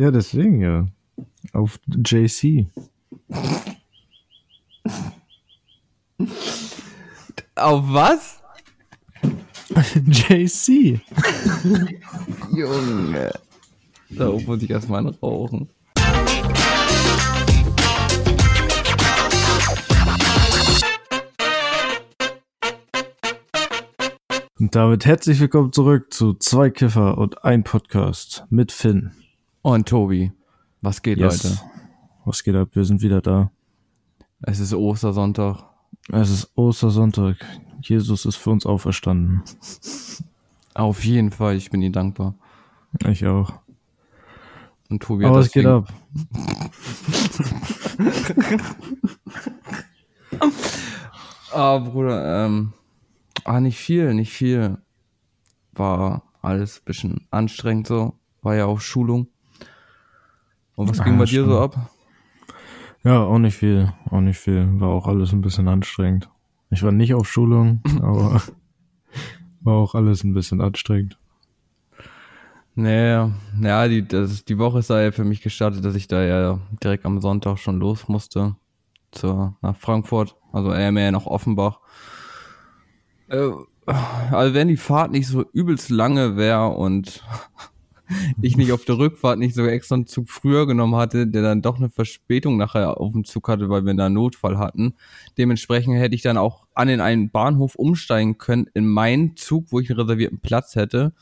Ja, deswegen ja. Auf JC. Auf was? JC. Junge. Da oben muss ich erstmal rauchen. Und damit herzlich willkommen zurück zu Zwei Kiffer und ein Podcast mit Finn. Und Tobi, was geht, Yes. Leute? Was geht ab? Wir sind wieder da. Es ist Ostersonntag. Es ist Ostersonntag. Jesus ist für uns auferstanden. Auf jeden Fall, ich bin ihm dankbar. Ich auch. Und Tobi Aber hat was geht deswegen- ab? Ah, Bruder, ähm, ah, nicht viel, nicht viel. War alles ein bisschen anstrengend so. War ja auch Schulung. Und was ging Ah, bei dir so ab? Ja, auch nicht viel. Auch nicht viel. War auch alles ein bisschen anstrengend. Ich war nicht auf Schulung, aber war auch alles ein bisschen anstrengend. Nee, ja, die, das, die Woche ist da ja für mich gestartet, dass ich da ja direkt am Sonntag schon los musste. Zur, nach Frankfurt, also eher mehr nach Offenbach. Äh, also wenn die Fahrt nicht so übelst lange wäre und ich nicht auf der Rückfahrt nicht so extra einen Zug früher genommen hatte, der dann doch eine Verspätung nachher auf dem Zug hatte, weil wir da einen Notfall hatten. Dementsprechend hätte ich dann auch an in einen Bahnhof umsteigen können in meinen Zug, wo ich einen reservierten Platz hätte.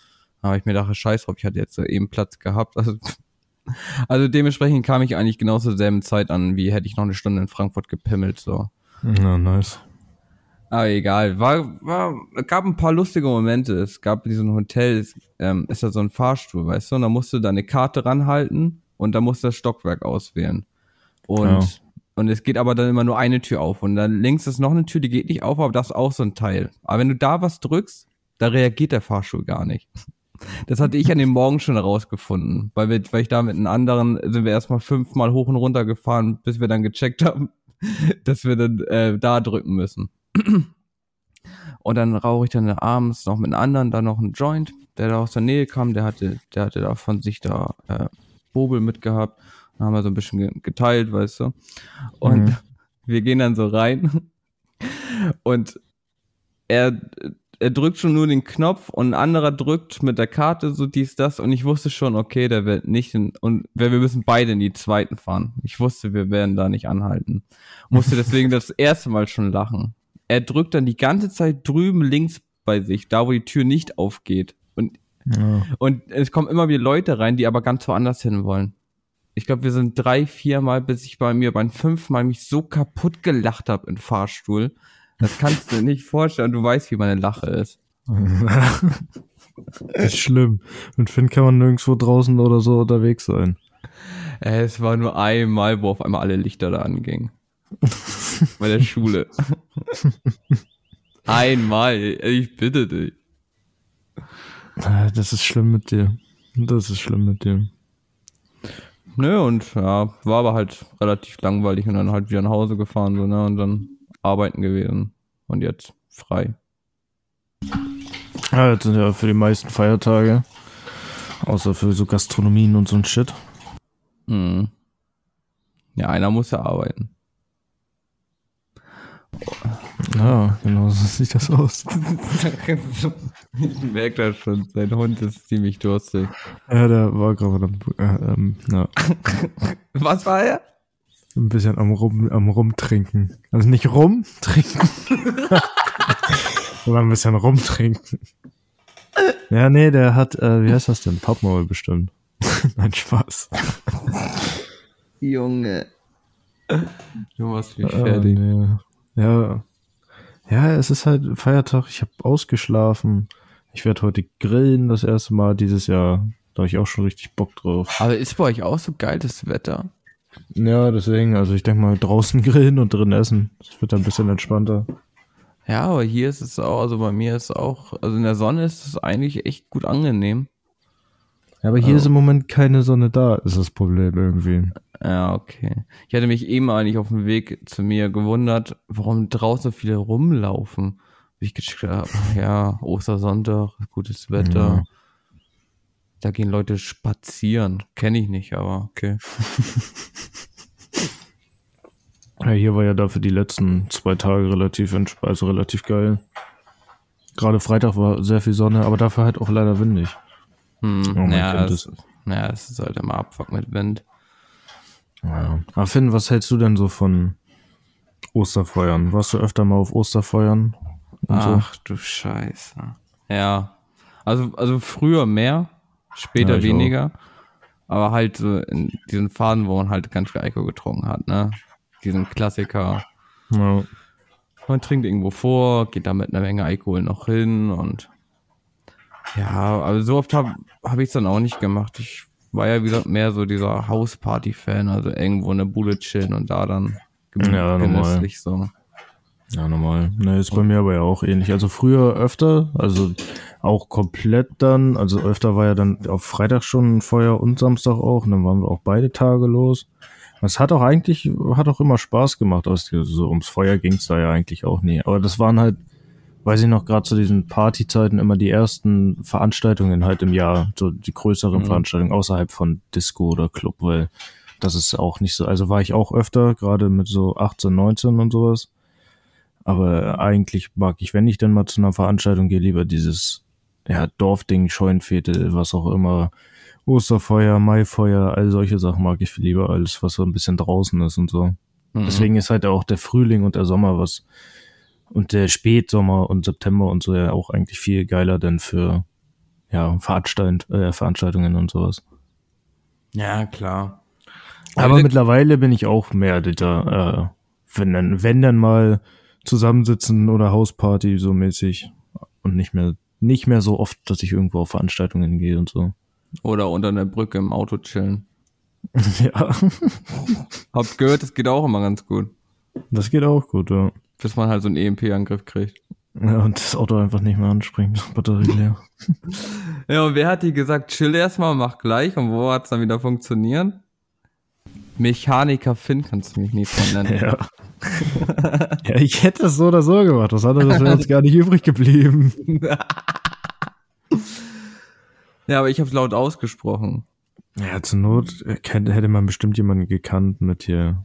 Aber ich mir dachte, scheiß drauf, ich hatte jetzt eben Platz gehabt. Also, also dementsprechend kam ich eigentlich genau zur selben Zeit an, wie hätte ich noch eine Stunde in Frankfurt gepimmelt, so. Na, nice. Aber egal, war, war, es gab ein paar lustige Momente. Es gab in diesem Hotel, ähm, ist da so ein Fahrstuhl, weißt du, und da musst du deine Karte ranhalten und da musst du das Stockwerk auswählen. Und, Ja. und es geht aber dann immer nur eine Tür auf. Und dann links ist noch eine Tür, die geht nicht auf, aber das ist auch so ein Teil. Aber wenn du da was drückst, da reagiert der Fahrstuhl gar nicht. Das hatte ich an dem Morgen schon herausgefunden, weil, wir, weil ich da mit einem anderen sind wir erstmal fünfmal hoch und runter gefahren, bis wir dann gecheckt haben, dass wir dann äh, da drücken müssen. Und dann rauche ich dann abends noch mit einem anderen da noch einen Joint, der da aus der Nähe kam, der hatte, der hatte da von sich da äh, Bobel mitgehabt. Dann haben wir so ein bisschen ge- geteilt, weißt du. Und Mhm. wir gehen dann so rein und er, er drückt schon nur den Knopf und ein anderer drückt mit der Karte so dies, das und ich wusste schon, okay, der wird nicht in, und wir wir müssen beide in die zweiten fahren. Ich wusste, wir werden da nicht anhalten. Musste deswegen das erste Mal schon lachen. Er drückt dann die ganze Zeit drüben links bei sich, da wo die Tür nicht aufgeht. Und, Ja. und es kommen immer wieder Leute rein, die aber ganz woanders hin wollen. Ich glaube, wir sind drei, vier Mal, bis ich bei mir beim fünften Mal mich so kaputt gelacht habe im Fahrstuhl. Das kannst du dir nicht vorstellen. Du weißt, wie meine Lache ist. das ist schlimm. Mit Finn kann man nirgendwo draußen oder so unterwegs sein. Es war nur einmal, wo auf einmal alle Lichter da angingen. Bei der Schule. einmal. Ich bitte dich. Das ist schlimm mit dir. Das ist schlimm mit dir. Nö, und ja, war aber halt relativ langweilig und dann halt wieder nach Hause gefahren, so, ne, und dann arbeiten gewesen. Und jetzt frei. Ja, jetzt sind ja für die meisten Feiertage. Außer für so Gastronomien und so ein Shit. Mhm. Ja, einer muss ja arbeiten. Ja, genau so sieht das aus. ich merke das schon, sein Hund ist ziemlich durstig. Ja, der war gerade am, äh, ähm, ja, Was war er? ein bisschen am, Rum, am Rumtrinken. Also nicht rumtrinken, sondern ein bisschen rumtrinken. Ja, nee, der hat, äh, wie heißt das denn? Pappmaul bestimmt. Nein, Spaß. Junge. Du machst mich Äh, fertig. nee. Ja. Ja, es ist halt Feiertag. Ich habe ausgeschlafen. Ich werde heute grillen das erste Mal dieses Jahr. Da habe ich auch schon richtig Bock drauf. Aber ist bei euch auch so geiles Wetter? Ja, deswegen, also ich denke mal draußen grillen und drin essen. Das wird dann ein bisschen entspannter. Ja, aber hier ist es auch, also bei mir ist es auch, also in der Sonne ist es eigentlich echt gut angenehm. Ja, aber hier ist im Moment keine Sonne da, ist das Problem irgendwie. Ja, okay. Ich hatte mich eben eigentlich auf dem Weg zu mir gewundert, warum draußen viele rumlaufen. Wie ich gedacht habe, ja, Ostersonntag, gutes Wetter. Da gehen Leute spazieren. Kenne ich nicht, aber okay. Ja, hier war ja dafür die letzten zwei Tage relativ, entsp- also relativ geil. Gerade Freitag war sehr viel Sonne, aber dafür halt auch leider windig. Hm, man naja, es, naja, es ist halt immer Abfuck mit Wind. Ja. Aber Finn, was hältst du denn so von Osterfeuern? Warst du öfter mal auf Osterfeuern? Und so? Ach du Scheiße. Ja. Also, also früher mehr, später Ja, weniger. Aber halt so in diesen Phasen, wo man halt ganz viel Alkohol getrunken hat, ne? Diesen Klassiker. Ja. Man trinkt irgendwo vor, geht da mit einer Menge Alkohol noch hin und ja, aber so oft habe hab ich es dann auch nicht gemacht. Ich war ja, wie gesagt, mehr so dieser Hausparty-Fan, also irgendwo in der Bude chillen und da dann gemü- Ja, normal. so. Ja, normal. Ne, ist bei mir aber ja auch ähnlich. Also früher öfter, also auch komplett dann, also öfter war ja dann auf Freitag schon ein Feuer und Samstag auch, und dann waren wir auch beide Tage los. Es hat auch eigentlich, hat auch immer Spaß gemacht. Also so ums Feuer ging's da ja eigentlich auch nie. Aber das waren halt, weiß ich noch, gerade zu diesen Partyzeiten immer die ersten Veranstaltungen halt im Jahr, so die größeren Mhm. Veranstaltungen außerhalb von Disco oder Club, weil das ist auch nicht so, also war ich auch öfter, gerade mit so 18, 19 und sowas. Aber eigentlich mag ich, wenn ich denn mal zu einer Veranstaltung gehe, lieber dieses ja, Dorfding, Scheunenfete, was auch immer, Osterfeuer, Maifeuer, all solche Sachen mag ich viel lieber, alles was so ein bisschen draußen ist und so. Mhm. Deswegen ist halt auch der Frühling und der Sommer was und der Spätsommer und September und so ja auch eigentlich viel geiler denn für ja, Veranstalt, äh, Veranstaltungen und sowas. Ja, klar. Aber Ja, mittlerweile bin ich auch mehr dieser, äh, wenn dann, wenn dann mal zusammensitzen oder Hausparty so mäßig und nicht mehr, nicht mehr so oft, dass ich irgendwo auf Veranstaltungen gehe und so. Oder unter einer Brücke im Auto chillen. ja, Habt gehört, das geht auch immer ganz gut. das geht auch gut, ja. Bis man halt so einen EMP-Angriff kriegt. Ja, und das Auto einfach nicht mehr anspringt, Batterie leer. Ja, und wer hat dir gesagt, chill erstmal, mach gleich und wo hat's dann wieder funktioniert? Mechaniker Finn kannst du mich nie von nennen. Ja. ja, ich hätte es so oder so gemacht. Was anderes wäre jetzt gar nicht übrig geblieben. Ja, aber ich hab's laut ausgesprochen. Ja, zur Not äh, hätte man bestimmt jemanden gekannt mit hier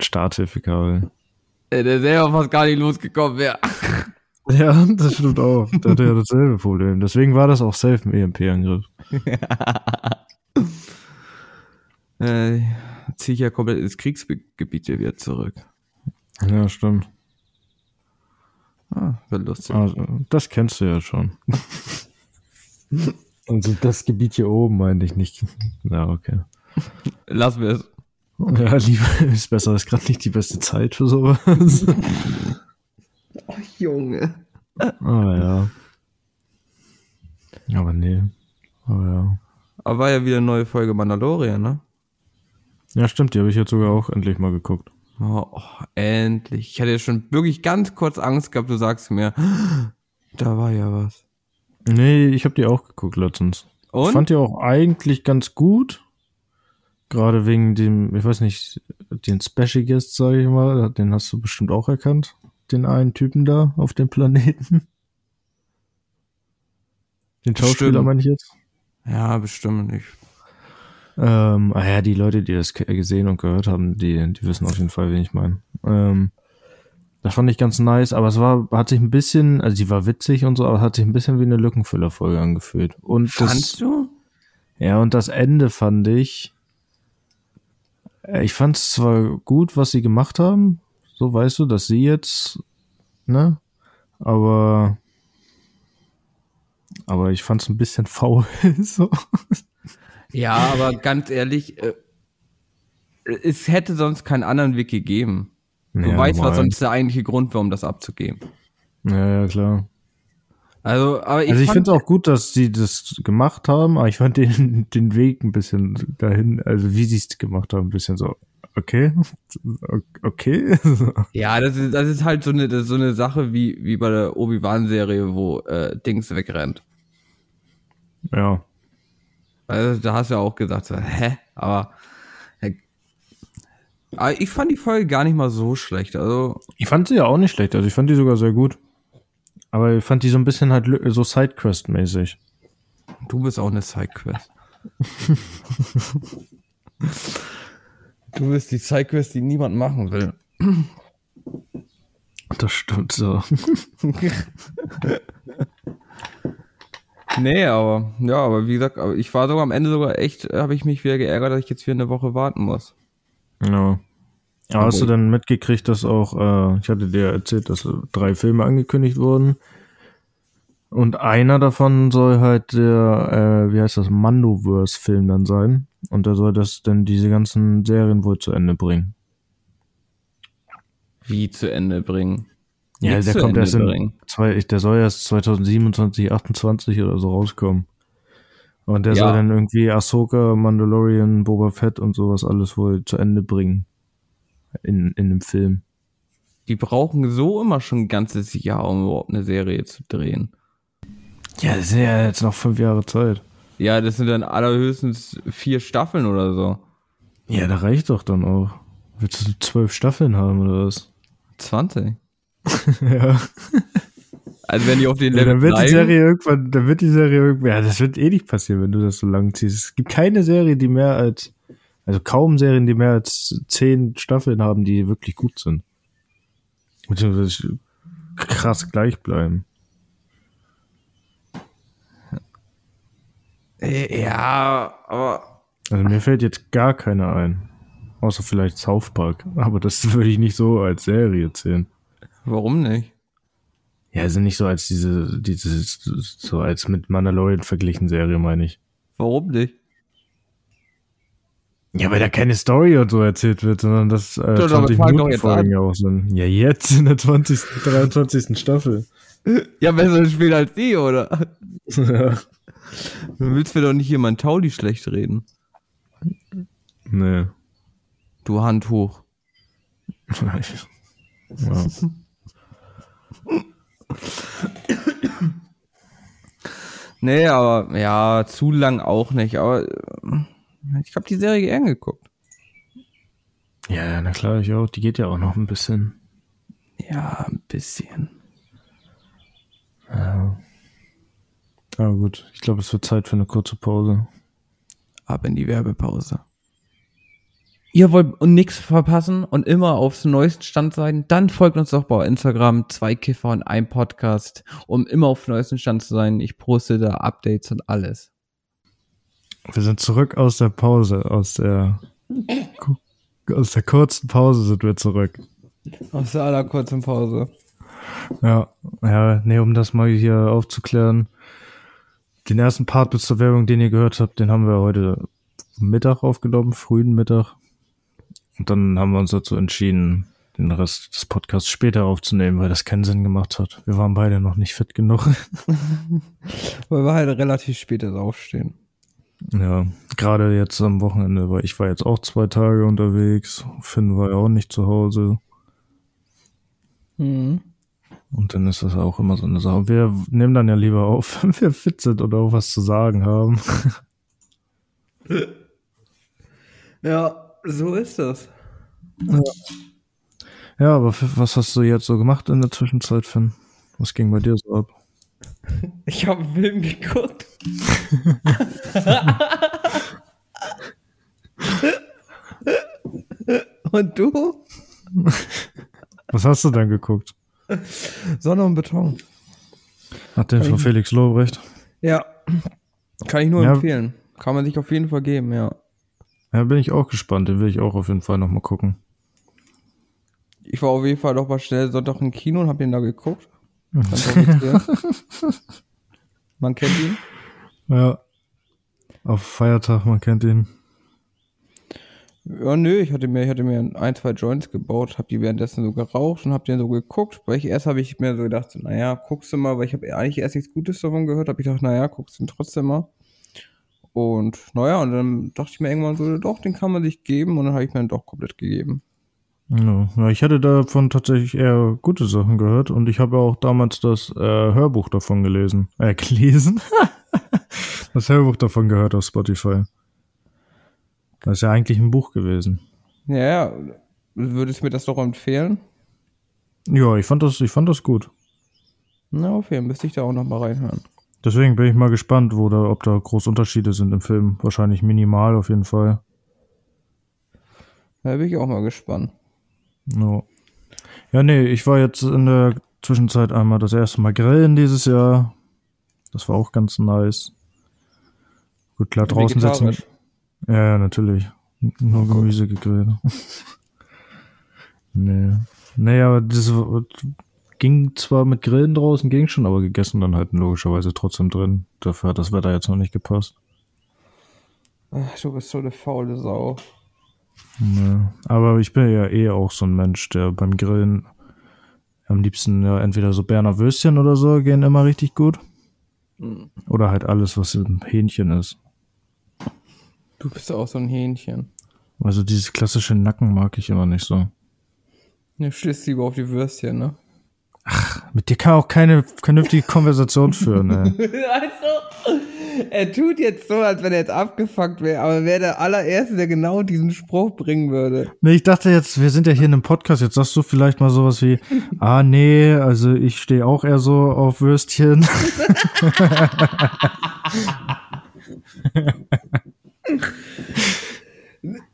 Starthilfekabel. Der selber fast gar nicht losgekommen wäre. Ja, das stimmt auch. Der hatte ja dasselbe Problem. Deswegen war das auch safe im EMP-Angriff. äh, zieh ich ja komplett ins Kriegsgebiet hier wieder zurück. Ja, stimmt. Ah, wird lustig. Also, das kennst du ja schon. Also das Gebiet hier oben meinte ich nicht. Ja, okay. Lassen wir es. Ja, lieber ist besser, ist gerade nicht die beste Zeit für sowas. Oh, Junge. Ah ja. Aber nee. Aber ja. Aber war ja wieder eine neue Folge Mandalorian, ne? Ja, stimmt, die habe ich jetzt sogar auch endlich mal geguckt. Oh, oh, endlich. Ich hatte ja schon wirklich ganz kurz Angst gehabt, du sagst mir, da war ja was. Nee, ich habe die auch geguckt letztens. Ich Und? fand die auch eigentlich ganz gut. Gerade wegen dem, ich weiß nicht, den Special Guest, sage ich mal, den hast du bestimmt auch erkannt. Den einen Typen da auf dem Planeten. Den Schauspieler meine ich jetzt. ja, bestimmt nicht. Ähm, ah ja, die Leute, die das gesehen und gehört haben, die, die wissen auf jeden Fall, wen ich meine. Ähm, das fand ich ganz nice, aber es war, hat sich ein bisschen, also die war witzig und so, aber hat sich ein bisschen wie eine Lückenfüllerfolge angefühlt. Und Fandst das, du? ja, und das Ende fand ich, ich fand es zwar gut, was sie gemacht haben, so weißt du, dass sie jetzt, ne, aber, aber ich fand es ein bisschen faul, so. Ja, aber ganz ehrlich, äh, es hätte sonst keinen anderen Weg gegeben. Du Ja, weißt, was normal. sonst der eigentliche Grund war, um das abzugeben. Ja, ja, klar. Also, aber ich, also ich finde es auch gut, dass sie das gemacht haben, aber ich fand den, den Weg ein bisschen dahin, also wie sie es gemacht haben, ein bisschen so, okay, okay. ja, das ist, das ist halt so eine, das ist so eine Sache wie, wie bei der Obi-Wan-Serie, wo äh, Dings wegrennt. ja. Also, da hast du ja auch gesagt, so, hä? Aber, äh, aber ich fand die Folge gar nicht mal so schlecht. Also, Ich fand sie ja auch nicht schlecht, also ich fand die sogar sehr gut. Aber ich fand die so ein bisschen halt so Sidequest-mäßig. Du bist auch eine Sidequest. du bist die Sidequest, die niemand machen will. Das stimmt so. nee, aber ja, aber wie gesagt, ich war sogar am Ende sogar echt, habe ich mich wieder geärgert, dass ich jetzt wieder eine Woche warten muss. Ja. Aber hast du dann mitgekriegt, dass auch, äh, ich hatte dir erzählt, dass drei Filme angekündigt wurden. Und einer davon soll halt der, äh, wie heißt das, Mandoverse-Film dann sein. Und der soll das dann diese ganzen Serien wohl zu Ende bringen. Wie zu Ende bringen? Ja, Nichts der kommt Ende erst in zwei, der soll erst 2027, 28 oder so rauskommen. Und der Ja. soll dann irgendwie Ahsoka, Mandalorian, Boba Fett und sowas alles wohl zu Ende bringen. In, in dem Film. Die brauchen so immer schon ein ganzes Jahr, um überhaupt eine Serie zu drehen. Ja, das sind ja jetzt noch fünf Jahre Zeit. Ja, das sind dann allerhöchstens vier Staffeln oder so. Ja, da reicht doch dann auch. Willst du zwölf Staffeln haben oder was? 20. ja. Also wenn die auf den ja Level dann wird die Serie irgendwann, dann wird die Serie irgendwann, ja, das wird eh nicht passieren, wenn du das so lang ziehst. Es gibt keine Serie, die mehr als, also kaum Serien, die mehr als zehn Staffeln haben, die wirklich gut sind. Beziehungsweise krass gleich bleiben. Äh, ja, aber Also mir fällt jetzt gar keine ein. Außer vielleicht South Park. Aber das würde ich nicht so als Serie zählen. warum nicht? Ja, also nicht so als diese, diese, so als mit Mandalorian verglichen Serie, meine ich. Warum nicht? Ja, weil da keine Story und so erzählt wird, sondern das äh, aber 20 fang doch Minuten Folgen ja auch sind. Ja, jetzt in der 20., 23. Staffel. Ja, besser spielen als die, oder? ja. Du willst mir doch nicht jemand Tauli schlecht reden. Nee. Du Hand hoch. ja. Nee, aber ja, zu lang auch nicht. Aber äh, ich habe die Serie gern geguckt. ja, na klar, ich auch. Die geht ja auch noch ein bisschen. Ja, ein bisschen. Ja. Aber gut, ich glaube, es wird Zeit für eine kurze Pause. Ab in die Werbepause. Ihr wollt nichts verpassen und immer aufs neuesten Stand sein, dann folgt uns doch bei Instagram, zwei Kiffer und ein Podcast, um immer auf dem neuesten Stand zu sein. Ich poste da Updates und alles. Wir sind zurück aus der Pause, aus der aus der kurzen Pause sind wir zurück. Aus der allerkurzen Pause. Ja, ja, nee, um das mal hier aufzuklären. Den ersten Part bis zur Werbung, den ihr gehört habt, den haben wir heute Mittag aufgenommen, frühen Mittag. Und dann haben wir uns dazu entschieden, den Rest des Podcasts später aufzunehmen, weil das keinen Sinn gemacht hat. Wir waren beide noch nicht fit genug. Weil wir halt relativ spät aufstehen. Ja, gerade jetzt am Wochenende, weil ich war jetzt auch zwei Tage unterwegs. Finn war ja auch nicht zu Hause. Mhm. Und dann ist das auch immer so eine Sache. Wir nehmen dann ja lieber auf, wenn wir fit sind oder auch was zu sagen haben. Ja, so ist das. Ja, aber f- was hast du jetzt so gemacht in der Zwischenzeit, Finn? Was ging bei dir so ab? Ich habe einen Film geguckt. Und du? Was hast du dann geguckt? Sonne und Beton. Hat den von Felix Lobrecht? Ja. Kann ich nur Ja. empfehlen. Kann man sich auf jeden Fall geben, ja. Ja, bin ich auch gespannt. Den will ich auch auf jeden Fall nochmal gucken. Ich war auf jeden Fall noch mal schnell Sonntag im Kino und hab den da geguckt. Man kennt ihn. Ja. Auf Feiertag, man kennt ihn. Ja, nö, ich hatte mir, ich hatte mir ein, zwei Joints gebaut, hab die währenddessen so geraucht und hab den so geguckt, weil ich erst habe ich mir so gedacht, naja, guckst du mal, weil ich habe eigentlich erst nichts Gutes davon gehört, hab ich gedacht, naja, guckst du ihn trotzdem mal. Und naja, und dann dachte ich mir irgendwann so, doch, den kann man sich geben und dann habe ich mir den doch komplett gegeben. Ja, ich hatte davon tatsächlich eher gute Sachen gehört und ich habe auch damals das äh, Hörbuch davon gelesen. Äh, gelesen? das Hörbuch davon gehört auf Spotify. Das ist ja eigentlich ein Buch gewesen. Ja, würdest du mir das doch empfehlen? Ja, ich fand das, ich fand das gut. Na, auf jeden Fall müsste ich da auch noch mal reinhören. Deswegen bin ich mal gespannt, wo da, ob da groß Unterschiede sind im Film. Wahrscheinlich minimal auf jeden Fall. Da bin ich auch mal gespannt. No. Ja, nee, ich war jetzt in der Zwischenzeit einmal das erste Mal grillen dieses Jahr. Das war auch ganz nice. Gut, klar, draußen sitzen. Ja, ja, natürlich. Nur Gemüse gegrillt. nee. Nee, aber das ging zwar mit Grillen draußen, ging schon, aber gegessen dann halt logischerweise trotzdem drin. Dafür hat das Wetter jetzt noch nicht gepasst. Ach, du bist so eine faule Sau. Nee. Aber ich bin ja eh auch so ein Mensch, der beim Grillen am liebsten ja entweder so Berner Würstchen oder so gehen immer richtig gut. Oder halt alles, was ein Hähnchen ist. Du bist auch so ein Hähnchen. Also dieses klassische Nacken mag ich immer nicht so. Du stehst lieber auf die Würstchen, ne? Mit dir kann auch keine vernünftige Konversation führen, ey. Also, er tut jetzt so, als wenn er jetzt abgefuckt wäre, aber er wäre der allererste, der genau diesen Spruch bringen würde. Nee, ich dachte jetzt, wir sind ja hier in einem Podcast, jetzt sagst du vielleicht mal sowas wie, ah nee, also ich stehe auch eher so auf Würstchen.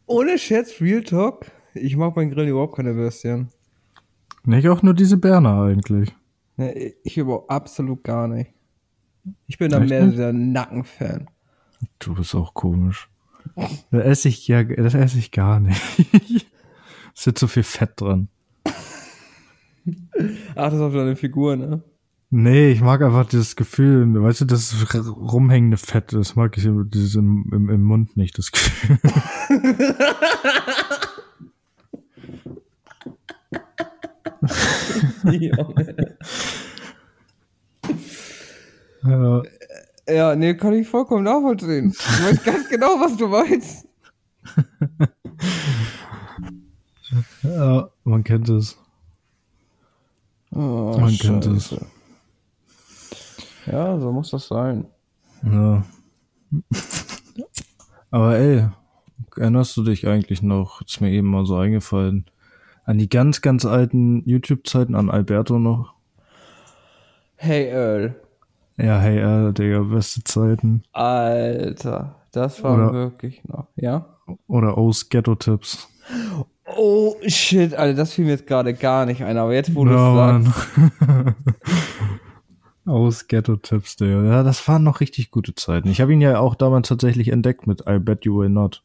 Ohne Scherz, Real Talk. Ich mag beim Grillen überhaupt keine Würstchen. Nicht auch nur diese Berner eigentlich. Ne, ich überhaupt absolut gar nicht. Ich bin da mehr nicht? der Nackenfan. Du bist auch komisch. Das esse ich ja, das esse ich gar nicht. Es ist zu viel Fett dran. Ach, das ist auf deine Figur, ne? Nee, ich mag einfach dieses Gefühl, weißt du, das rumhängende Fett, das mag ich dieses im, im, im Mund nicht, das Gefühl. Junge. Ja, ja, nee, kann ich vollkommen nachvollziehen. Ich weiß ganz genau, was du meinst. ja, man kennt es. Oh, Man kennt es. Scheiße. Ja, so muss das sein. Ja. Aber ey, erinnerst du dich eigentlich noch, ist mir eben mal so eingefallen, an die ganz, ganz alten YouTube-Zeiten, an Alberto noch? Hey Earl. Ja, hey, äh, Digga, beste Zeiten. Alter, das war Oder- wirklich noch. Ja? Oder O's Ghetto-Tipps. Oh shit, Alter, das fiel mir jetzt gerade gar nicht ein, aber jetzt, wo du es sagst. Aus Ghetto-Tipps, Digga. Ja, das waren noch richtig gute Zeiten. Ich habe ihn ja auch damals tatsächlich entdeckt mit I Bet You Will Not.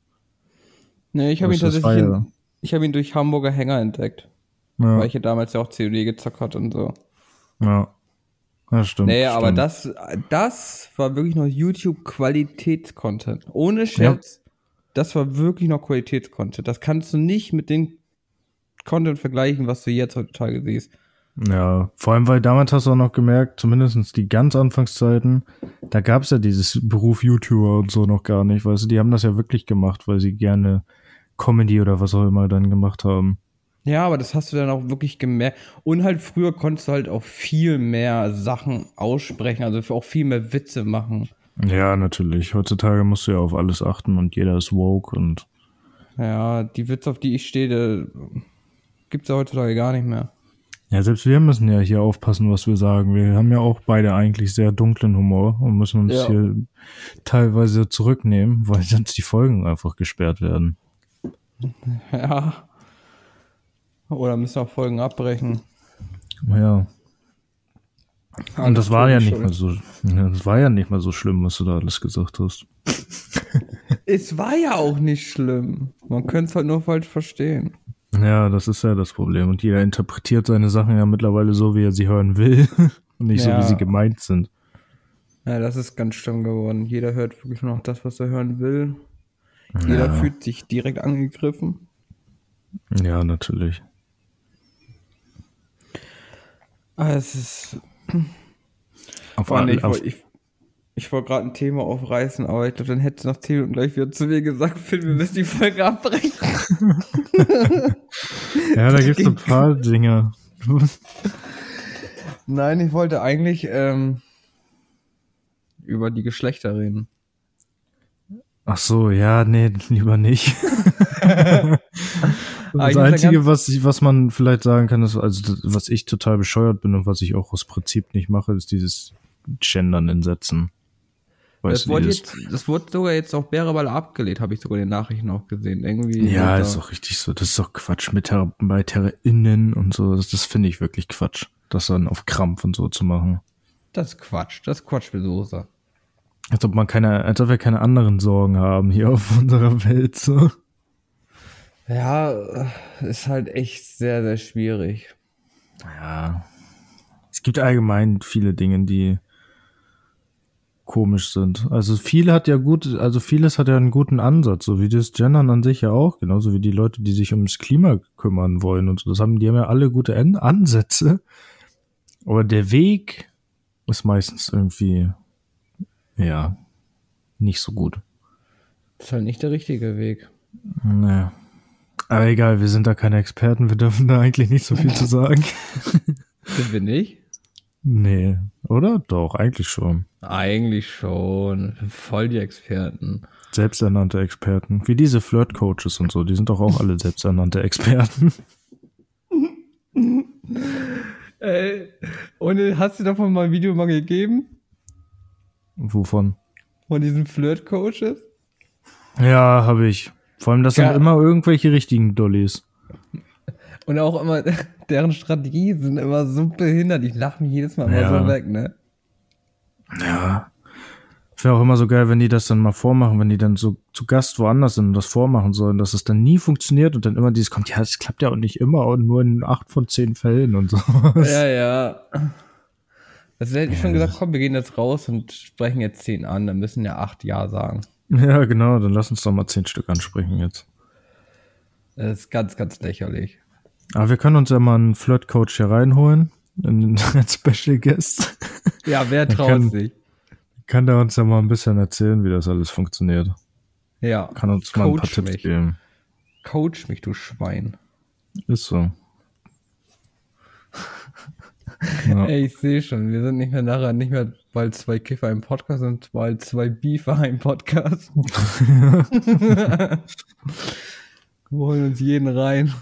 Nee, ich habe ihn tatsächlich in, ich habe ihn durch Hamburger Hänger entdeckt, Ja, weil ich ja damals ja auch COD gezockt hatte und so. ja. Ja stimmt. Aber stimmt. das, das war wirklich noch YouTube-Qualitätscontent. Ohne Scherz. Das war wirklich noch Qualitätscontent. Das kannst du nicht mit dem Content vergleichen, was du jetzt heutzutage siehst. Ja, vor allem, weil damals hast du auch noch gemerkt, zumindestens die ganz Anfangszeiten, da gab's ja dieses Beruf YouTuber und so noch gar nicht, weißt du, die haben das ja wirklich gemacht, weil sie gerne Comedy oder was auch immer dann gemacht haben. Ja, aber das hast du dann auch wirklich gemerkt. Und halt früher konntest du halt auch viel mehr Sachen aussprechen, also auch viel mehr Witze machen. Ja, natürlich. Heutzutage musst du ja auf alles achten und jeder ist woke und Ja, die Witze, auf die ich stehe, die gibt's ja heutzutage gar nicht mehr. ja, selbst wir müssen ja hier aufpassen, was wir sagen. Wir haben ja auch beide eigentlich sehr dunklen Humor und müssen uns Ja. hier teilweise zurücknehmen, weil sonst die Folgen einfach gesperrt werden. Ja. Oder müssen auch Folgen abbrechen. Ja. Und das war ja nicht mal so, das war ja nicht mal so schlimm, was du da alles gesagt hast. Es war ja auch nicht schlimm. Man könnte es halt nur falsch verstehen. Ja, das ist ja das Problem. Und jeder interpretiert seine Sachen ja mittlerweile so, wie er sie hören will. Und nicht Ja. so, wie sie gemeint sind. Ja, das ist ganz schlimm geworden. Jeder hört wirklich nur noch das, was er hören will. Jeder Ja. fühlt sich direkt angegriffen. Ja, natürlich. Ah, es ist. Auf, allem, all- ich, wollte- ich, ich wollte gerade ein Thema aufreißen, aber ich glaube, dann hättest du nach 10 Minuten gleich wieder zu mir gesagt, Phil, wir müssen die Folge abbrechen. ja, da gibt's ging- ein paar Dinge. Nein, ich wollte eigentlich ähm, über die Geschlechter reden. Ach so, ja, nee, lieber nicht. Ah, das Einzige, was, ich, was man vielleicht sagen kann, ist, also das, was ich total bescheuert bin und was ich auch aus Prinzip nicht mache, ist dieses gendern in Sätzen. Weißt Das wurde, jetzt, das wurde sogar jetzt auch Bäreball abgelehnt, habe ich sogar in den Nachrichten auch gesehen. Irgendwie Ja, ist doch richtig so. Das ist doch Quatsch. MitarbeiterInnen und so. Das, das finde ich wirklich Quatsch. Das dann auf Krampf und so zu machen. Das ist Quatsch. Das ist Quatsch für Soße. Als ob man keine, als ob wir keine anderen Sorgen haben hier auf unserer Welt, so. Ja, äh, ist halt echt sehr, sehr schwierig. Ja. Es gibt allgemein viele Dinge, die komisch sind. Also viel hat ja gut, also vieles hat ja einen guten Ansatz, so wie das Gendern an sich ja auch, genauso wie die Leute, die sich ums Klima kümmern wollen und so. Das haben, die haben ja alle gute An Ansätze. Aber der Weg ist meistens irgendwie, ja, nicht so gut. Das ist halt nicht der richtige Weg. Naja. Aber egal, wir sind da keine Experten, wir dürfen da eigentlich nicht so viel zu sagen. Sind wir nicht? Nee, oder? Doch, eigentlich schon. Eigentlich schon. Voll die Experten. Selbsternannte Experten. Wie diese Flirt-Coaches und so, die sind doch auch alle selbsternannte Experten. Ey, und hast du davon mal ein Video mal gegeben? Wovon? Von diesen Flirt-Coaches? Ja, habe ich. Vor allem, das Ja. sind immer irgendwelche richtigen Dollies. Und auch immer, deren Strategien sind immer so behindert. Ich lache mich jedes Mal Ja. immer so weg, ne? Ja. Wäre auch immer so geil, wenn die das dann mal vormachen, wenn die dann so zu Gast woanders sind und das vormachen sollen, dass es dann nie funktioniert und dann immer dieses kommt, ja, es klappt ja auch nicht immer und nur in acht von zehn Fällen und so. Ja, ja. Also hätte ich schon gesagt, komm, wir gehen jetzt raus und sprechen jetzt zehn an. Dann müssen ja acht Ja sagen. Ja, genau, dann lass uns doch mal zehn Stück ansprechen jetzt. Das ist ganz, ganz lächerlich. Aber wir können uns ja mal einen Flirt-Coach hier reinholen, in- als Special Guest. Ja, wer traut kann- sich? Kann der uns ja mal ein bisschen erzählen, wie das alles funktioniert. Ja. Kann uns mal ein paar Coach Tipps mich. geben. Coach mich, du Schwein. Ist so. Ja. Ey, ich sehe schon, wir sind nicht mehr nachher nicht mehr bald zwei Kiffer im Podcast und bald zwei Beefer im Podcast. wir holen uns jeden rein.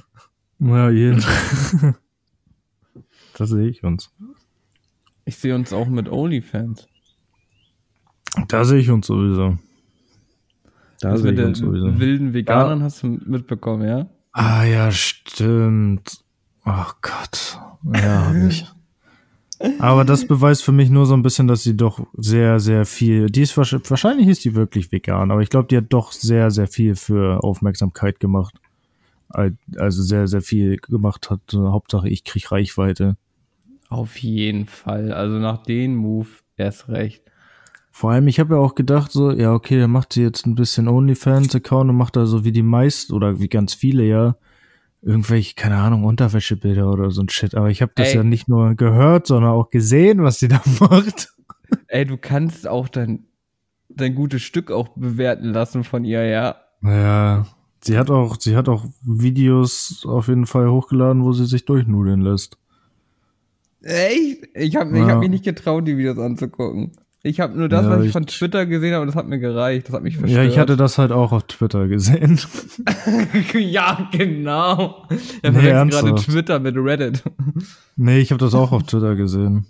Ja, jeden. da sehe ich uns. Ich sehe uns auch mit OnlyFans. Da sehe ich uns sowieso. Da Das sehe mit ich den uns sowieso. wilden Veganern hast du mitbekommen, ja? Ah ja, stimmt. Ach Gott. Ja, hab ich. Aber das beweist für mich nur so ein bisschen, dass sie doch sehr, sehr viel. Die ist wahrscheinlich, ist die wirklich vegan, aber ich glaube, die hat doch sehr, sehr viel für Aufmerksamkeit gemacht. Al- Also sehr, sehr viel gemacht hat. Hauptsache, ich krieg Reichweite. Auf jeden Fall. Also nach dem Move erst recht. Vor allem, ich habe ja auch gedacht, so, ja, okay, der macht sie jetzt ein bisschen OnlyFans-Account und macht da so wie die meisten oder wie ganz viele ja irgendwelche, keine Ahnung, Unterwäschebilder oder so ein Shit. Aber ich habe das Ey. ja nicht nur gehört, sondern auch gesehen, was sie da macht. Ey, du kannst auch dein, dein gutes Stück auch bewerten lassen von ihr, ja? Ja, sie hat auch, sie hat auch Videos auf jeden Fall hochgeladen, wo sie sich durchnudeln lässt. Echt? Ich habe ich Ja. hab mich nicht getraut, die Videos anzugucken. Ich habe nur das, Ja, was ich von Twitter gesehen habe, und das hat mir gereicht. Das hat mich verstört. Ja, ich hatte das halt auch auf Twitter gesehen. ja, genau. Er Nee, verwechselt gerade. Twitter mit Reddit. nee, ich habe das auch auf Twitter gesehen.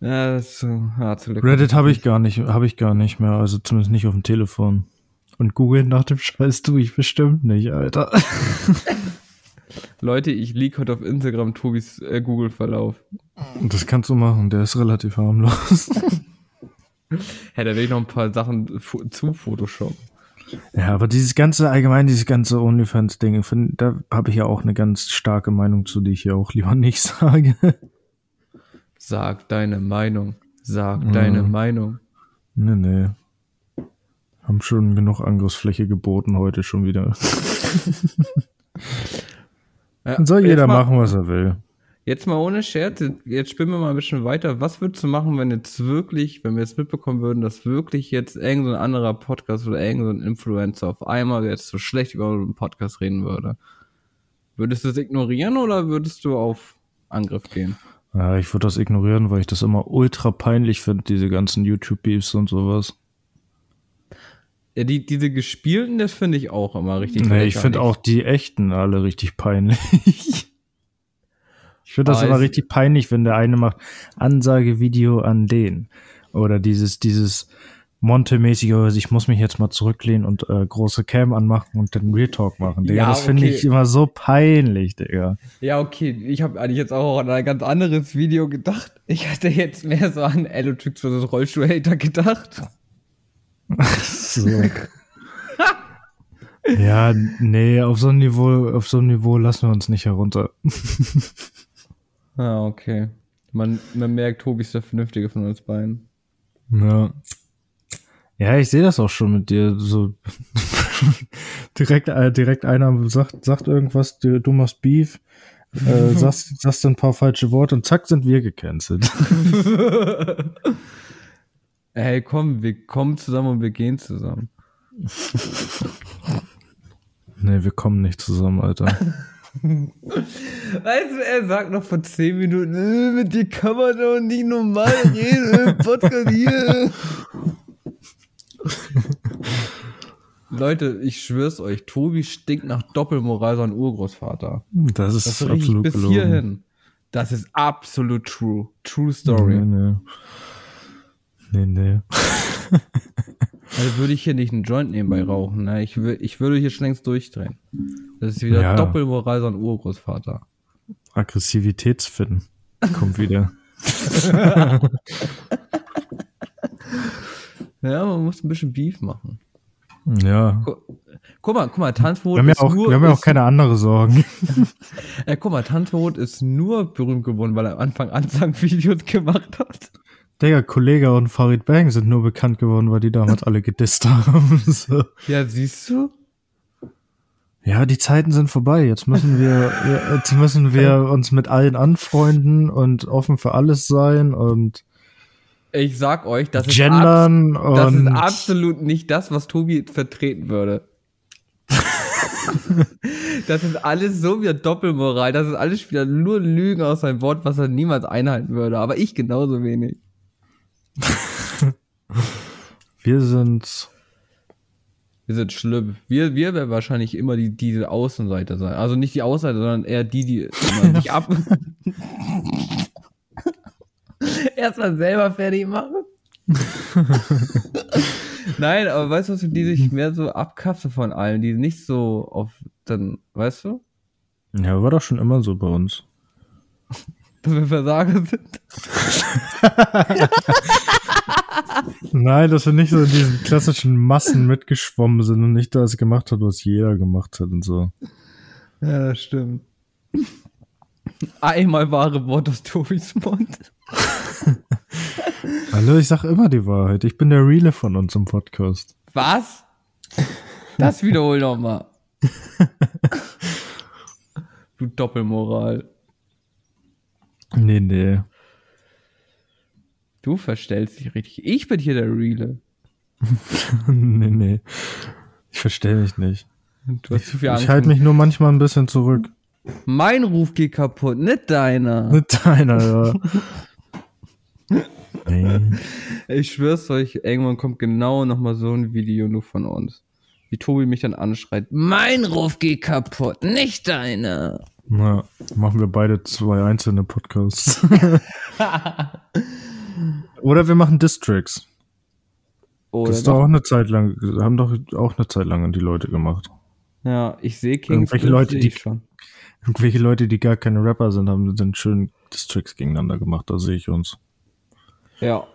Ja, das ist ja, zum Glück. Reddit habe ich gar nicht, habe ich gar nicht mehr, also zumindest nicht auf dem Telefon. Und Google nach dem Scheiß tue ich bestimmt nicht, Alter. Leute, ich leak heute auf Instagram Tobis äh, Google-Verlauf. Das kannst du machen, der ist relativ harmlos. Hä, da will ich noch ein paar Sachen zu Photoshop. ja, aber dieses ganze, allgemein dieses ganze OnlyFans-Ding, da habe ich ja auch eine ganz starke Meinung zu, die ich hier auch lieber nicht sage. Sag deine Meinung. Sag Mhm. deine Meinung. nee, nee. Haben schon genug Angriffsfläche geboten heute schon wieder. Dann soll jeder mal, machen, was er will. Jetzt mal ohne Scherz, jetzt spinnen wir mal ein bisschen weiter. Was würdest du machen, wenn jetzt wirklich, wenn wir jetzt mitbekommen würden, dass wirklich jetzt irgend so ein anderer Podcast oder irgend so ein Influencer auf einmal jetzt so schlecht über einen Podcast reden würde? Würdest du es ignorieren oder würdest du auf Angriff gehen? Ja, ich würde das ignorieren, weil ich das immer ultra peinlich finde, diese ganzen YouTube-Beefs und sowas. Ja, die, diese gespielten, das finde ich auch immer richtig Nee, ich finde auch die echten alle richtig peinlich. Ich finde das Aber immer richtig peinlich, wenn der eine macht Ansagevideo an den. Oder dieses, dieses Monte-mäßige, also ich muss mich jetzt mal zurücklehnen und äh, große Cam anmachen und den Real Talk machen. Digga, Ja, das finde okay. ich immer so peinlich, Digga. Ja, okay. Ich habe eigentlich jetzt auch an ein ganz anderes Video gedacht. Ich hatte jetzt mehr so an Allotrix vs. Rollstuhl-Hater gedacht. So. ja, nee, auf so einem Niveau, auf so einem Niveau lassen wir uns nicht herunter. Ah, okay. Man, man merkt, Tobi ist der Vernünftige von uns beiden. Ja. Ja, ich sehe das auch schon mit dir. So direkt, äh, direkt einer sagt, sagt irgendwas, du, du machst Beef, äh, sagst, sagst ein paar falsche Worte und zack sind wir gecancelt. Hey, komm, wir kommen zusammen und wir gehen zusammen. nee, wir kommen nicht zusammen, Alter. Weißt du, er sagt noch vor 10 Minuten, äh, mit dir kann man doch nicht normal reden, im Podcast hier. Leute, ich schwör's euch, Tobi stinkt nach Doppelmoral sein Urgroßvater. Das ist Das absolut bis gelogen. hierhin. Das ist absolut true. True Story. Nee, nee. Nee, nee. Also würde ich hier nicht einen Joint nebenbei rauchen. Ne? Ich, ich würde hier schon längst durchdrehen. Das ist wieder Ja. Doppelmoral sein Urgroßvater. Aggressivitätsfin kommt wieder. Ja, man muss ein bisschen Beef machen. Ja. Gu- Guck mal, guck mal, Wir Tanzverbot haben ja ist auch, nur, wir haben ja auch ist, keine andere Sorgen. äh, guck mal, Tanzverbot ist nur berühmt geworden, weil er am Anfang Ansagvideos gemacht hat. Digga, Kollege und Farid Bang sind nur bekannt geworden, weil die damals alle gedisst haben. So. Ja, siehst du? Ja, die Zeiten sind vorbei. Jetzt müssen wir, jetzt müssen wir uns mit allen anfreunden und offen für alles sein und Ich sag euch, das ist, das ist absolut nicht das, was Tobi vertreten würde. das ist alles so wieder Doppelmoral. Das ist alles wieder nur Lügen aus seinem Wort, was er niemals einhalten würde. Aber ich genauso wenig. wir sind, Wir sind schlimm. Wir, wir werden wahrscheinlich immer die, diese Außenseiter sein. Also nicht die Außenseiter, sondern eher die, die immer sich ab. Erstmal selber fertig machen. Nein, aber weißt du, was, die sich mehr so abkapseln von allen, die nicht so auf, dann, weißt du, ja, war doch schon immer so bei uns. Dass wir Versager sind. Nein, dass wir nicht so in diesen klassischen Massen mitgeschwommen sind und nicht das gemacht hat, was jeder gemacht hat und so. Ja, das stimmt. Einmal wahre Wort aus Tobis Mund. Hallo, ich sag immer die Wahrheit. Ich bin der Reale von uns im Podcast. Was? Das wiederhol noch mal. du Doppelmoral. Nee, nee. Du verstellst dich richtig. Ich bin hier der Reale. nee, nee. Ich verstehe mich nicht. Du hast zu viel Angst. Ich halte mich nur manchmal ein bisschen zurück. mein Ruf geht kaputt, nicht deiner. Mit deiner, ja. nee. Ich schwör's euch, irgendwann kommt genau noch mal so ein Video nur von uns. Wie Tobi mich dann anschreit. Mein Ruf geht kaputt, nicht deiner. Na, machen wir beide zwei einzelne Podcasts. Oder wir machen Districts. Oder Das ist doch auch eine Zeit lang, haben doch auch eine Zeit lang die Leute gemacht. ja, ich sehe Kings Irgendwelche Leute, die- schon. Irgendwelche Leute, die gar keine Rapper sind, haben dann schön Districts gegeneinander gemacht, da sehe ich uns. Ja.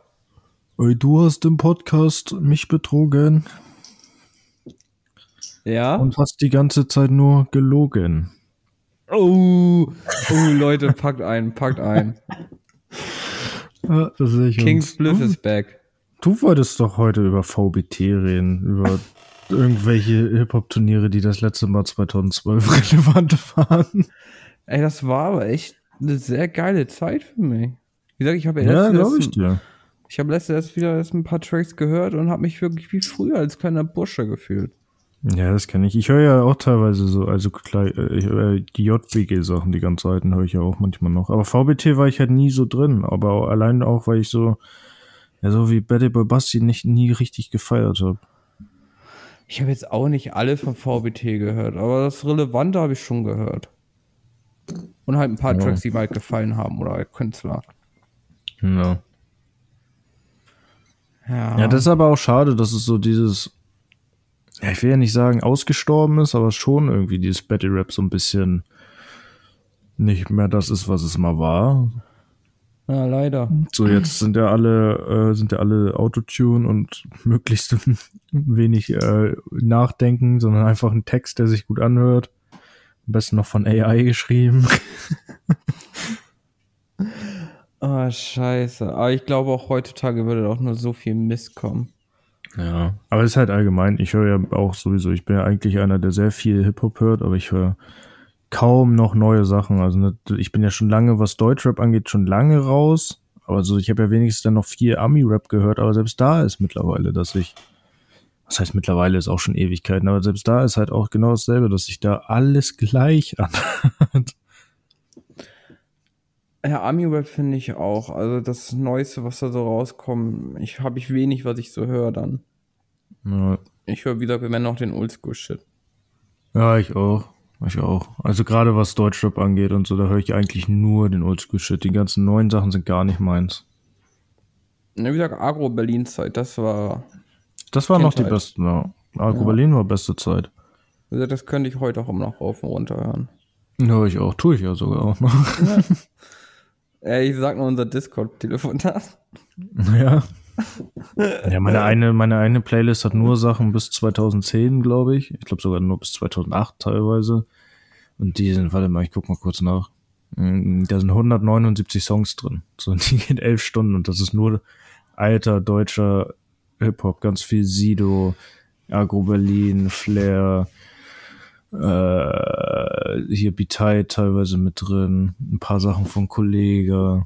Ey, du hast im Podcast mich betrogen Ja? und hast die ganze Zeit nur gelogen. Oh, oh, Leute, packt ein, packt ein. Ja, das sehe ich King's uns. Bliss is back. Du wolltest doch heute über VBT reden, über irgendwelche Hip-Hop-Turniere, die das letzte Mal 2012 relevant waren. Ey, das war aber echt eine sehr geile Zeit für mich. Wie gesagt, ich habe ja, glaube ich erst- dir. ich habe letztens erst wieder erst ein paar Tracks gehört und habe mich wirklich wie früher als kleiner Bursche gefühlt. Ja, das kenne ich. Ich höre ja auch teilweise so, also klar, äh, die JBG-Sachen, die ganzen alten höre ich ja auch manchmal noch. Aber VBT war ich halt nie so drin. Aber auch, allein auch, weil ich so, ja, so wie Betty Boy Basti nicht nie richtig gefeiert habe. Ich habe jetzt auch nicht alle von VBT gehört, aber das Relevante habe ich schon gehört. Und halt ein paar Ja. Tracks, die mir halt gefallen haben oder Künstler. Ja. Ja, Ja, das ist aber auch schade, dass es so dieses, ja, ich will ja nicht sagen ausgestorben ist, aber schon irgendwie dieses Battle Rap so ein bisschen nicht mehr das ist, was es mal war. ja leider. So, jetzt sind ja alle, äh, sind ja alle Autotune und möglichst wenig äh, nachdenken, sondern einfach ein Text, der sich gut anhört. Am besten noch von AI geschrieben. Ah, scheiße. Aber ich glaube auch heutzutage würde auch nur so viel Mist kommen. Ja, aber es ist halt allgemein. Ich höre ja auch sowieso, ich bin ja eigentlich einer, der sehr viel Hip-Hop hört, aber ich höre kaum noch neue Sachen. Also ne, ich bin ja schon lange, was Deutschrap angeht, schon lange raus. Aber so, ich habe ja wenigstens dann noch viel Ami-Rap gehört, aber selbst da ist mittlerweile, dass ich, was heißt mittlerweile ist auch schon Ewigkeiten, aber selbst da ist halt auch genau dasselbe, dass sich da alles gleich anhört. Ja, Ami-Rap finde ich auch. Also das Neueste, was da so rauskommt, ich habe ich wenig, was ich so höre dann. Ja, Ich höre wieder, wenn noch den Oldschool-Shit. ja, ich auch. Ich auch. Also gerade was Deutschrap angeht und so, da höre ich eigentlich nur den Oldschool-Shit. Die ganzen neuen Sachen sind gar nicht meins. Ja, wie gesagt, Agro-Berlin-Zeit, das war. Das war noch die besten, ja. Agro Ja. War beste Zeit. Gesagt, das könnte ich heute auch immer noch rauf und runter hören. Ja, ich auch. Tue ich ja sogar auch noch. Ey, ich sag nur unser Discord-Telefonat. ja. Ja, meine eine, meine eine Playlist hat nur Sachen bis 2010, glaube ich. Ich glaube sogar nur bis 2008 teilweise. Und die sind, warte mal, ich guck mal kurz nach. Mm, Da sind 179 Songs drin. So, und die gehen elf Stunden und das ist nur alter deutscher Hip-Hop. Ganz viel Sido, Agro Berlin, Flair, äh, hier Bitei teilweise mit drin. Ein paar Sachen von Kollege.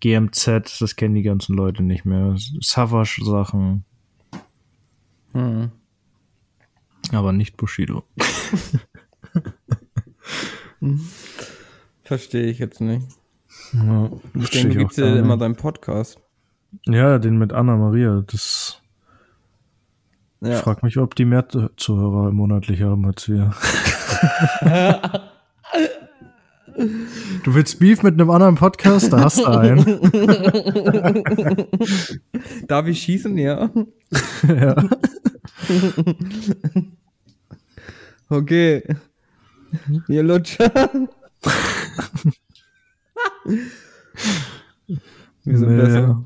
GMZ, das kennen die ganzen Leute nicht mehr. Savage Sachen, Hm. aber nicht Bushido. Verstehe ich jetzt nicht. Ja, denke, gibst gar dir immer deinen Podcast. ja, den mit Anna Maria. Das Ja. ich frag mich, ob die mehr Zu- Zuhörer monatlich haben als wir. du willst Beef mit einem anderen Podcast? Da hast du einen. Darf ich schießen? Ja. ja. Okay. Ihr Lutscher. Wir sind Nee. besser.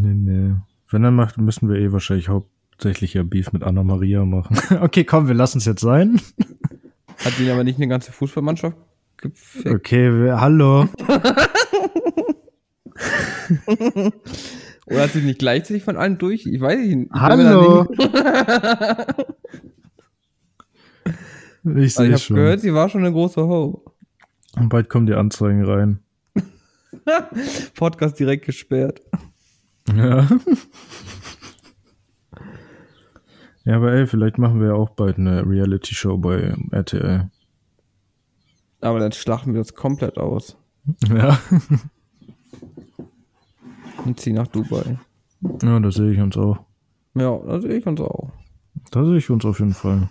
Nee, nee. Wenn dann macht, müssen wir eh wahrscheinlich hauptsächlich ja Beef mit Anna Maria machen. okay, komm, wir lassen es jetzt sein. Hat ihn aber nicht eine ganze Fußballmannschaft gefickt. Okay, wir, hallo. Oder hat sie nicht gleichzeitig von allen durch? Ich weiß nicht. Ich Hallo. Ich Also ich sehe habe schon. gehört, sie war schon eine große Ho. Und bald kommen die Anzeigen rein. Podcast direkt gesperrt. Ja. Ja, aber ey, vielleicht machen wir ja auch bald eine Reality-Show bei RTL. Aber dann schlachten wir das komplett aus Ja. und ziehen nach Dubai. Ja, da sehe ich uns auch. Ja, da sehe ich uns auch. Da sehe ich uns auf jeden Fall.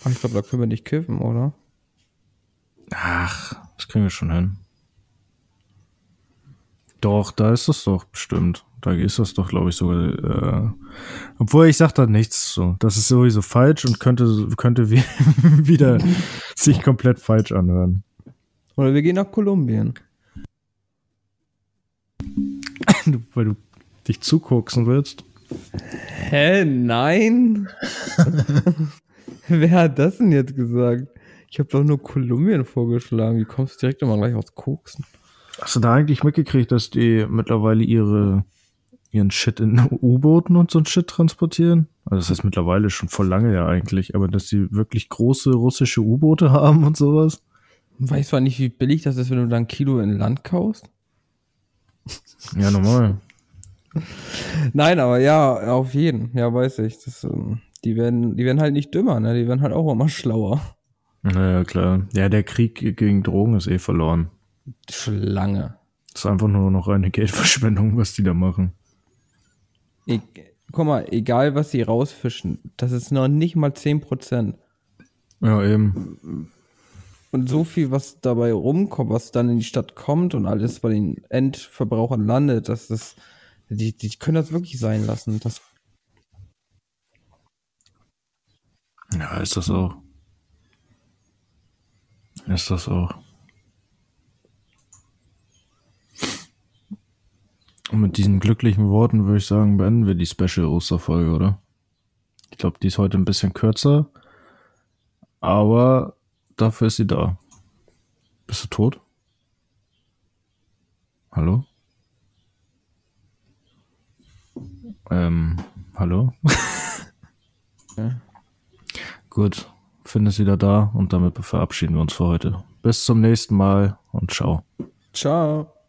Aber ich glaube, da können wir nicht kiffen, oder? Ach, das kriegen wir schon hin. Doch, da ist es doch bestimmt. Da ist das doch, glaube ich, sogar. Äh, obwohl ich sag da nichts so. Das ist sowieso falsch und könnte, könnte wie, wieder sich komplett falsch anhören. Oder wir gehen nach Kolumbien. Du- Weil du dich zugucksen willst. Hä? Nein? Wer hat das denn jetzt gesagt? Ich habe doch nur Kolumbien vorgeschlagen. Wie kommst du direkt immer gleich aus Koksen? Hast du da eigentlich mitgekriegt, dass die mittlerweile ihre ihren Shit in U-Booten und so ein Shit transportieren? Also das heißt mittlerweile schon voll lange ja eigentlich, aber dass die wirklich große russische U-Boote haben und sowas? Weißt zwar nicht, wie billig das ist, wenn du da ein Kilo in Land kaufst. Ja, normal. Nein, aber ja, auf jeden. Ja, weiß ich. Das, ähm, die, werden, die werden halt nicht dümmer, ne? Die werden halt auch immer schlauer. Naja, klar. Ja, der Krieg gegen Drogen ist eh verloren. Schlange. Das ist einfach nur noch eine Geldverschwendung, was die da machen. E guck mal, egal was sie rausfischen, das ist noch nicht mal 10%. Ja, eben. Und so viel, was dabei rumkommt, was dann in die Stadt kommt und alles bei den Endverbrauchern landet, das ist, die, die können das wirklich sein lassen. Das Ja, ist das auch. Ist das auch. Und mit diesen glücklichen Worten würde ich sagen, beenden wir die Special Osterfolge, oder? Ich glaube, die ist heute ein bisschen kürzer, aber dafür ist sie da. Bist du tot? Hallo? Ähm, hallo? Ja. Gut, findest wieder da und damit verabschieden wir uns für heute. Bis zum nächsten Mal und ciao. Ciao.